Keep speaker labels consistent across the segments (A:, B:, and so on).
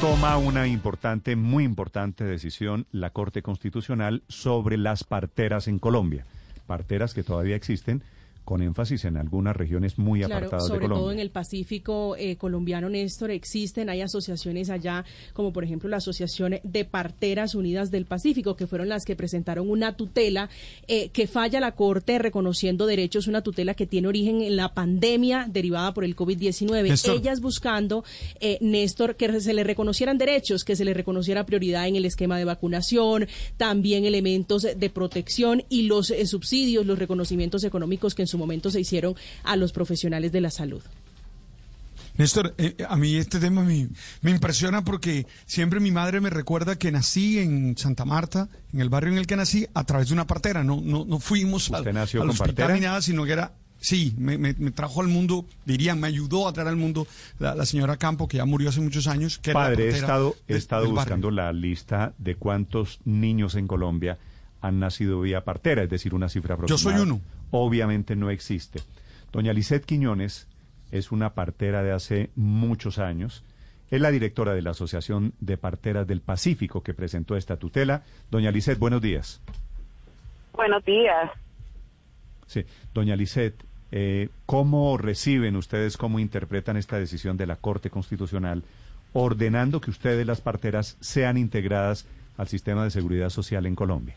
A: Toma una importante, muy importante decisión la Corte Constitucional sobre las parteras en Colombia. Parteras que todavía existen con énfasis en algunas regiones muy
B: claro,
A: apartadas
B: sobre
A: de Colombia.
B: todo en el Pacífico eh, colombiano, Néstor, existen, hay asociaciones allá, como por ejemplo la Asociación de Parteras Unidas del Pacífico, que fueron las que presentaron una tutela eh, que falla la Corte reconociendo derechos, una tutela que tiene origen en la pandemia derivada por el COVID-19.
C: Néstor.
B: Ellas buscando, eh, Néstor, que se le reconocieran derechos, que se le reconociera prioridad en el esquema de vacunación, también elementos de protección y los eh, subsidios, los reconocimientos económicos que en su momento se hicieron a los profesionales de la salud.
C: Néstor, eh, a mí este tema me, me impresiona porque siempre mi madre me recuerda que nací en Santa Marta, en el barrio en el que nací, a través de una partera. No, no, no fuimos al,
A: ¿Usted nació
C: al
A: con
C: hospital
A: partera?
C: ni nada, sino que era... Sí, me, me- me trajo al mundo, diría, me ayudó a traer al mundo la, la señora Campo, que ya murió hace muchos años. Que era la
A: Padre, he estado, he
C: de-
A: estado
C: del barrio.
A: buscando la lista de cuántos niños en Colombia han nacido vía partera, es decir, una cifra
C: Yo soy
A: aproximada.
C: uno.
A: Obviamente no existe. Doña Lisette Quiñones es una partera de hace muchos años. Es la directora de la Asociación de Parteras del Pacífico que presentó esta tutela. Doña Lisette, buenos días.
D: Buenos días.
A: Sí, doña Lisette, eh, ¿cómo reciben ustedes, cómo interpretan esta decisión de la Corte Constitucional ordenando que ustedes, las parteras, sean integradas al sistema de seguridad social en Colombia?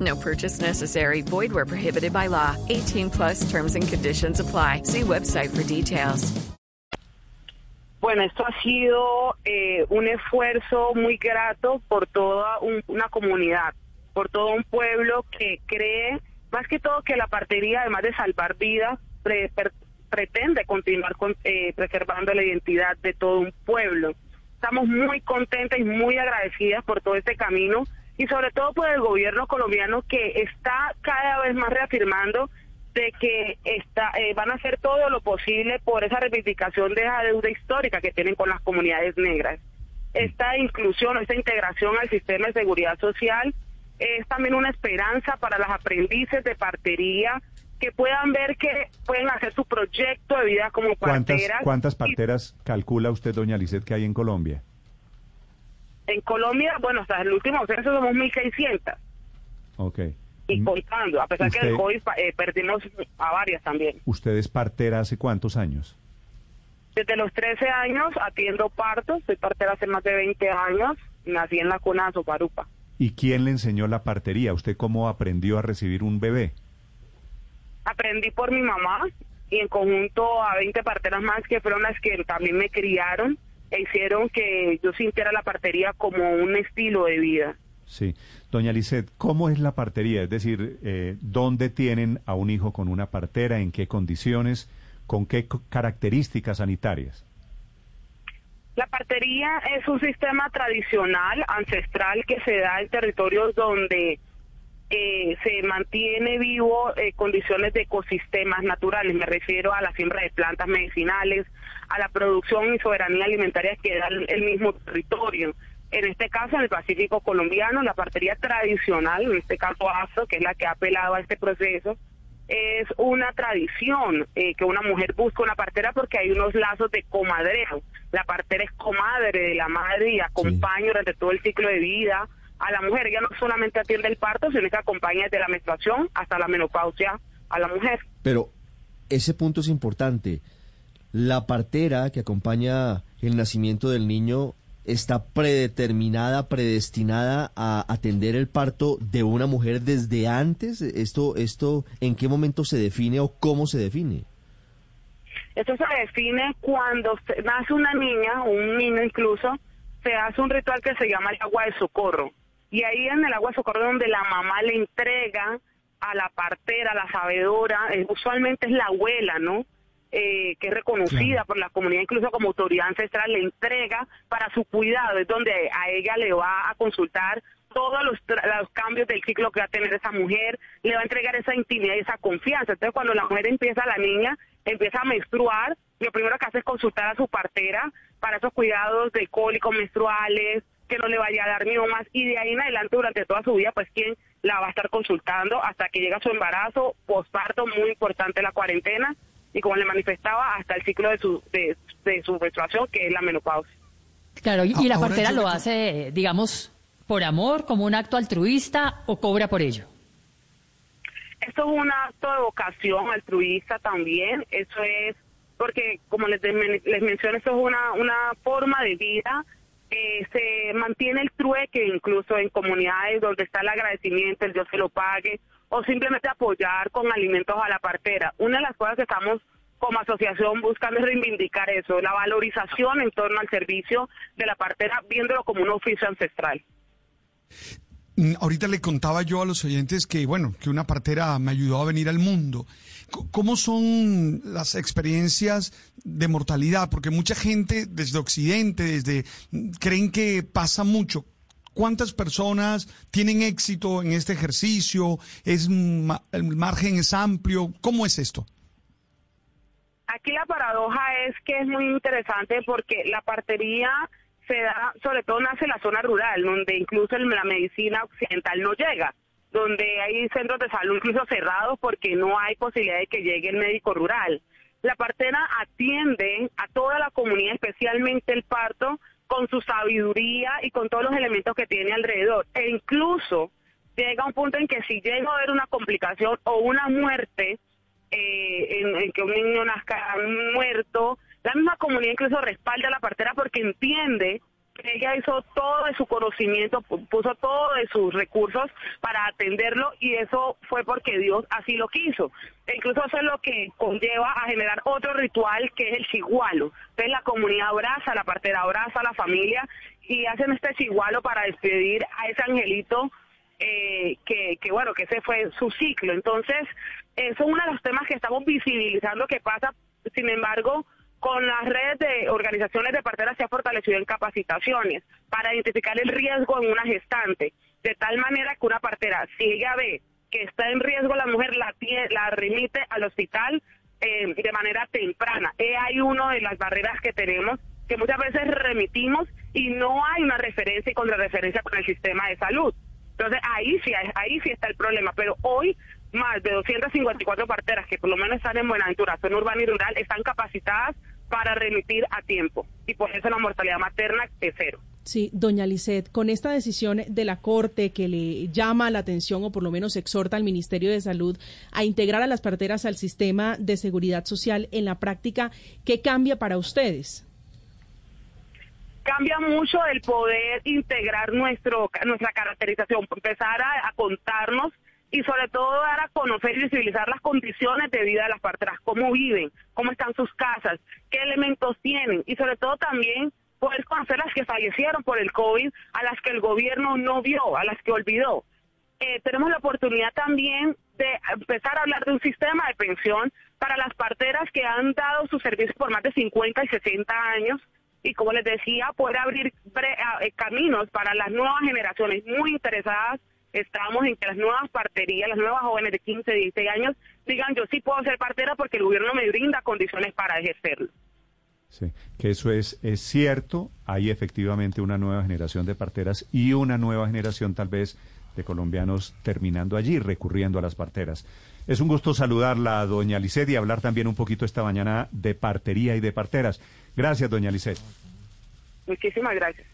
E: No purchase necessary. Void where prohibited by law. 18 plus terms and conditions apply. See website for details.
D: Bueno, esto ha sido eh, un esfuerzo muy grato por toda un- una comunidad, por todo un pueblo que cree, más que todo, que la partería, además de salvar vidas, pre- per- pretende continuar con- eh, preservando la identidad de todo un pueblo. Estamos muy contentas y muy agradecidas por todo este camino y sobre todo por el gobierno colombiano que está cada vez más reafirmando de que está, eh, van a hacer todo lo posible por esa reivindicación de esa deuda histórica que tienen con las comunidades negras. Esta inclusión, esta integración al sistema de seguridad social es también una esperanza para las aprendices de partería que puedan ver que pueden hacer su proyecto de vida como
A: ¿Cuántas,
D: parteras.
A: cuántas
D: Y
A: parteras calcula usted, doña Lisette, que hay en Colombia?
D: En Colombia, bueno, hasta el último censo somos 1.600
A: Ok.
D: y
A: Mm,
D: contando, a pesar que
A: Usted-
D: el COVID eh, perdimos a varias también.
A: ¿Usted es partera hace cuántos años?
D: Desde los 13 años atiendo partos, soy partera hace más de 20 años, nací en la cuna de Soparupa.
A: ¿Y quién le enseñó la partería? ¿Usted cómo aprendió a recibir un bebé?
D: Aprendí por mi mamá y en conjunto a 20 parteras más que fueron las que también me criaron hicieron que yo sintiera la partería como un estilo de vida.
A: Sí. Doña Lisette, ¿cómo es la partería? Es decir, eh, ¿dónde tienen a un hijo con una partera? ¿En qué condiciones? ¿Con qué características sanitarias?
D: La partería es un sistema tradicional, ancestral, que se da en territorios donde eh, se mantiene vivo eh, condiciones de ecosistemas naturales. Me refiero a la siembra de plantas medicinales, a la producción y soberanía alimentaria que da el, mismo territorio. En este caso, en el Pacífico colombiano, la partería tradicional, en este caso ASO, que es la que ha apelado a este proceso, es una tradición eh, que una mujer busca una partera porque hay unos lazos de comadreo. La partera es comadre de la madre y acompaña durante todo el ciclo de vida a la mujer. Ella no solamente atiende el parto, sino que acompaña desde la menstruación hasta la menopausia a la mujer.
F: Pero ese punto es importante. La partera que acompaña el nacimiento del niño está predeterminada, predestinada a atender el parto de una mujer desde antes? ¿Esto, esto en qué momento se define o cómo se define?
D: Esto se define cuando nace una niña o un niño incluso, se hace un ritual que se llama el agua de socorro. Y ahí en el agua de socorro es donde la mamá le entrega a la partera, a la sabedora, eh, usualmente es la abuela, ¿no? Eh, que es reconocida por la comunidad incluso como autoridad ancestral, le entrega para su cuidado, es donde a ella le va a consultar todos los, los cambios del ciclo que va a tener esa mujer, le va a entregar esa intimidad y esa confianza. Entonces, cuando la mujer empieza, la niña empieza a menstruar, lo primero que hace es consultar a su partera para esos cuidados de cólicos menstruales, que no le vaya a dar miomas, y de ahí en adelante, durante toda su vida, pues quien la va a estar consultando hasta que llega su embarazo, posparto, muy importante la cuarentena, y como le manifestaba, hasta el ciclo de su, de, de su menstruación, que es la menopausia.
G: Claro, y, y la
C: Ahora
G: partera lo hace, digamos, por amor, como un acto altruista o cobra por ello.
D: Esto es un acto de vocación altruista también. Eso es porque, como les, les menciono, esto es una, una forma de vida. Eh, se mantiene el trueque incluso en comunidades donde está el agradecimiento, el Dios que lo pague, o simplemente apoyar con alimentos a la partera. Una de las cosas que estamos como asociación buscando es reivindicar eso, la valorización en torno al servicio de la partera, viéndolo como un oficio ancestral.
C: Mm, Ahorita le contaba yo a los oyentes que, bueno, que una partera me ayudó a venir al mundo. ¿Cómo son las experiencias de mortalidad? Porque mucha gente desde Occidente, desde creen que pasa mucho. ¿Cuántas personas tienen éxito en este ejercicio? ¿Es el margen es amplio? ¿Cómo es esto?
D: Aquí la paradoja es que es muy interesante porque la partería se da, sobre todo nace en la zona rural, donde incluso la medicina occidental no llega, donde hay centros de salud incluso cerrados porque no hay posibilidad de que llegue el médico rural. La partera atiende a toda la comunidad, especialmente el parto, con su sabiduría y con todos los elementos que tiene alrededor. E incluso llega un punto en que si llega a haber una complicación o una muerte, eh, en, en que un niño nazca muerto, la misma comunidad incluso respalda a la partera porque entiende ella hizo todo de su conocimiento, pu- puso todo de sus recursos para atenderlo y eso fue porque Dios así lo quiso. E incluso eso es lo que conlleva a generar otro ritual que es el chigualo. Entonces la comunidad abraza la partera, abraza a la familia y hacen este chigualo para despedir a ese angelito eh, que, que bueno, que ese fue su ciclo. Entonces, eso es uno de los temas que estamos visibilizando que pasa, sin embargo, con las redes de organizaciones de parteras se ha fortalecido en capacitaciones para identificar el riesgo en una gestante, de tal manera que una partera, si ella ve que está en riesgo la mujer, la, la remite al hospital eh, de manera temprana. Eh, hay una de las barreras que tenemos que muchas veces remitimos y no hay una referencia y contrarreferencia con el sistema de salud. Entonces ahí sí, ahí sí está el problema, pero hoy más de 254 parteras que por lo menos están en Buenaventura, zona urbana y rural, están capacitadas para remitir a tiempo y por eso la mortalidad materna es cero.
B: Sí, doña Lisset, con esta decisión de la Corte que le llama la atención o por lo menos exhorta al Ministerio de Salud a integrar a las parteras al sistema de seguridad social en la práctica, ¿qué cambia para ustedes?
D: cambia mucho el poder integrar nuestro nuestra caracterización, empezar a, a contarnos y sobre todo dar a conocer y visibilizar las condiciones de vida de las parteras, cómo viven, cómo están sus casas, qué elementos tienen y sobre todo también poder conocer las que fallecieron por el COVID, a las que el gobierno no vio, a las que olvidó. Eh, tenemos la oportunidad también de empezar a hablar de un sistema de pensión para las parteras que han dado su servicio por más de 50 y 60 años y como les decía, poder abrir eh, caminos para las nuevas generaciones muy interesadas. Estamos en que las nuevas parterías, las nuevas jóvenes de 15, 16 años, digan yo sí puedo ser partera porque el gobierno me brinda condiciones para ejercerlo.
A: Sí, que eso es, es cierto. Hay efectivamente una nueva generación de parteras y una nueva generación tal vez de colombianos terminando allí, recurriendo a las parteras. Es un gusto saludarla, doña Lisset, y hablar también un poquito esta mañana de partería y de parteras. Gracias, doña Lisset.
D: Muchísimas gracias.